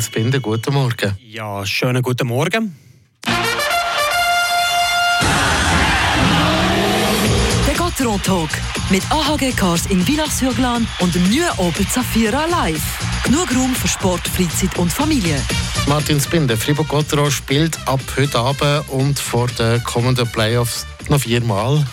Spinde, guten Morgen. Ja, schönen guten Morgen. Der Gotteron Talk mit AHG Cars in Villach-sur-Glane und dem neuen Opel Zafira Live. Genug Raum für Sport, Freizeit und Familie. Martin Spinde, Fribourg-Gotteron spielt ab heute Abend und vor den kommenden Playoffs noch viermal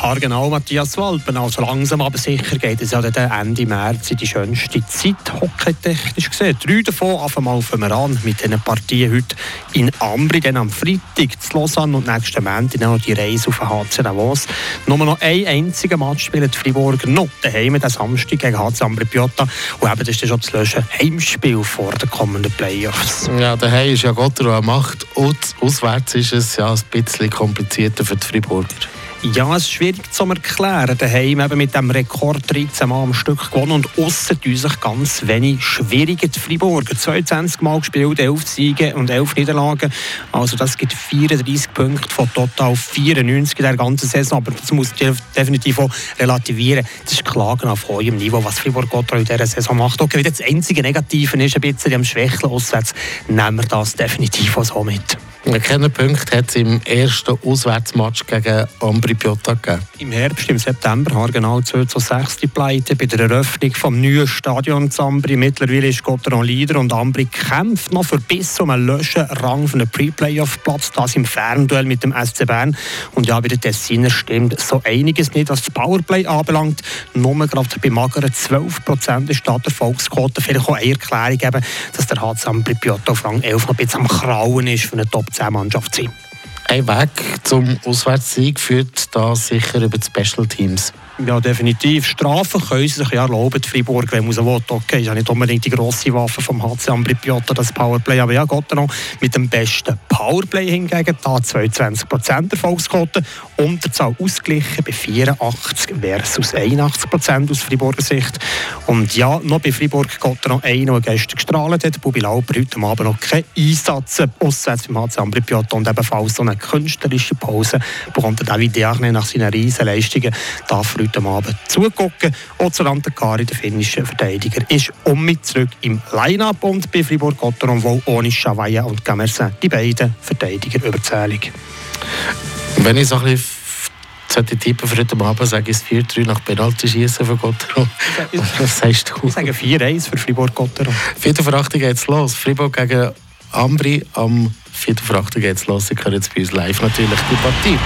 Haargenau Matthias Walpen. Also langsam aber sicher geht es ja dann Ende März in die schönste Zeit, hockeytechnisch gesehen. Drei davon auf einmal fangen wir an mit diesen Partien heute in Ambri, dann am Freitag zu Lausanne und nächsten Montag noch die Reise auf den HC Davos. Nur noch ein einziger Match spielt Fribourg noch daheim, den Samstag gegen HC Ambri Piotta. Und eben, das ist schon das lösche Heimspiel vor den kommenden Playoffs. Ja, daheim ist ja Gottero an Macht und auswärts ist es ja ein bisschen komplizierter für die Friburger. Ja, es ist schwierig zu erklären. Daheim eben mit dem Rekord 13 Mal am Stück gewonnen und aussen tun sich ganz wenig schwierige die Freiburger. 22 Mal gespielt, 11 Siege und 11 Niederlagen. Also das gibt 34 Punkte von total 94 in der ganzen Saison. Aber das muss definitiv auch relativieren. Das ist Klagen auf hohem Niveau, was Fribourg Gotthard in dieser Saison macht. Okay, das einzige Negative ist ein bisschen am Schwächeln auswärts, nehmen wir das definitiv auch so mit. Keinen Punkt hat es im ersten Auswärtsmatch gegen Ambri Piotta gegeben. Im Herbst, im September, haben genau 2 zu 6 die Pleite bei der Eröffnung des neuen Stadions Ambri. Mittlerweile ist Gotteron Leader und Ambri kämpft noch für bis zum löschen Rang für einen Pre-Playoff-Platz. Das im Fernduell mit dem SC Bern. Und ja, bei den Tessiner stimmt so einiges nicht, was das Powerplay anbelangt. Nur gerade bei mageren 12 Prozent ist da der Volksquote. Vielleicht auch eine Erklärung geben, dass der HC Ambri Piotta auf Rang 11 noch ein bisschen am Krauen ist für eine Top 10-Mannschaft sein. Ein Weg zum Auswärtssieg führt da sicher über die Special Teams. Ja, definitiv. Strafen können sie sich ja erlauben, Freiburg, wenn man so will. Okay, ist ja nicht unbedingt die grosse Waffe vom HC Ambri Piotta, das Powerplay. Aber ja, Gott noch mit dem besten Powerplay hingegen, da 22% Erfolgsquote. Unterzahl ausgeglichen bei 84 versus 81% aus Freiburger Sicht. Und ja, noch bei Freiburg Gott noch einer, der gestern gestrahlt hat. Bubi Lauper heute Abend noch keinen Einsatz aussetzt beim HC Ambri Piotta und ebenfalls so eine künstlerische Pause bekommt David Diagne nach seinen Riesenleistungen. Darf heute Abend zugucken. Ozolante Kari, der finnische Verteidiger, ist um mit zurück im Line-Up und bei Fribourg-Gotteron wohl ohne Chavaya und Gamersin die beiden Verteidiger überzählig. Wenn ich so ein bisschen sollte tippen für heute Abend, sage ich 4-3 nach Penalty schießen für Gotteron. Was sagst du? Ich sage 4-1 für Fribourg-Gotteron. Viertel vor 8 geht's los. Fribourg gegen Ambri am 4. vor 8 geht's los. Sie können jetzt bei uns live natürlich die Partie.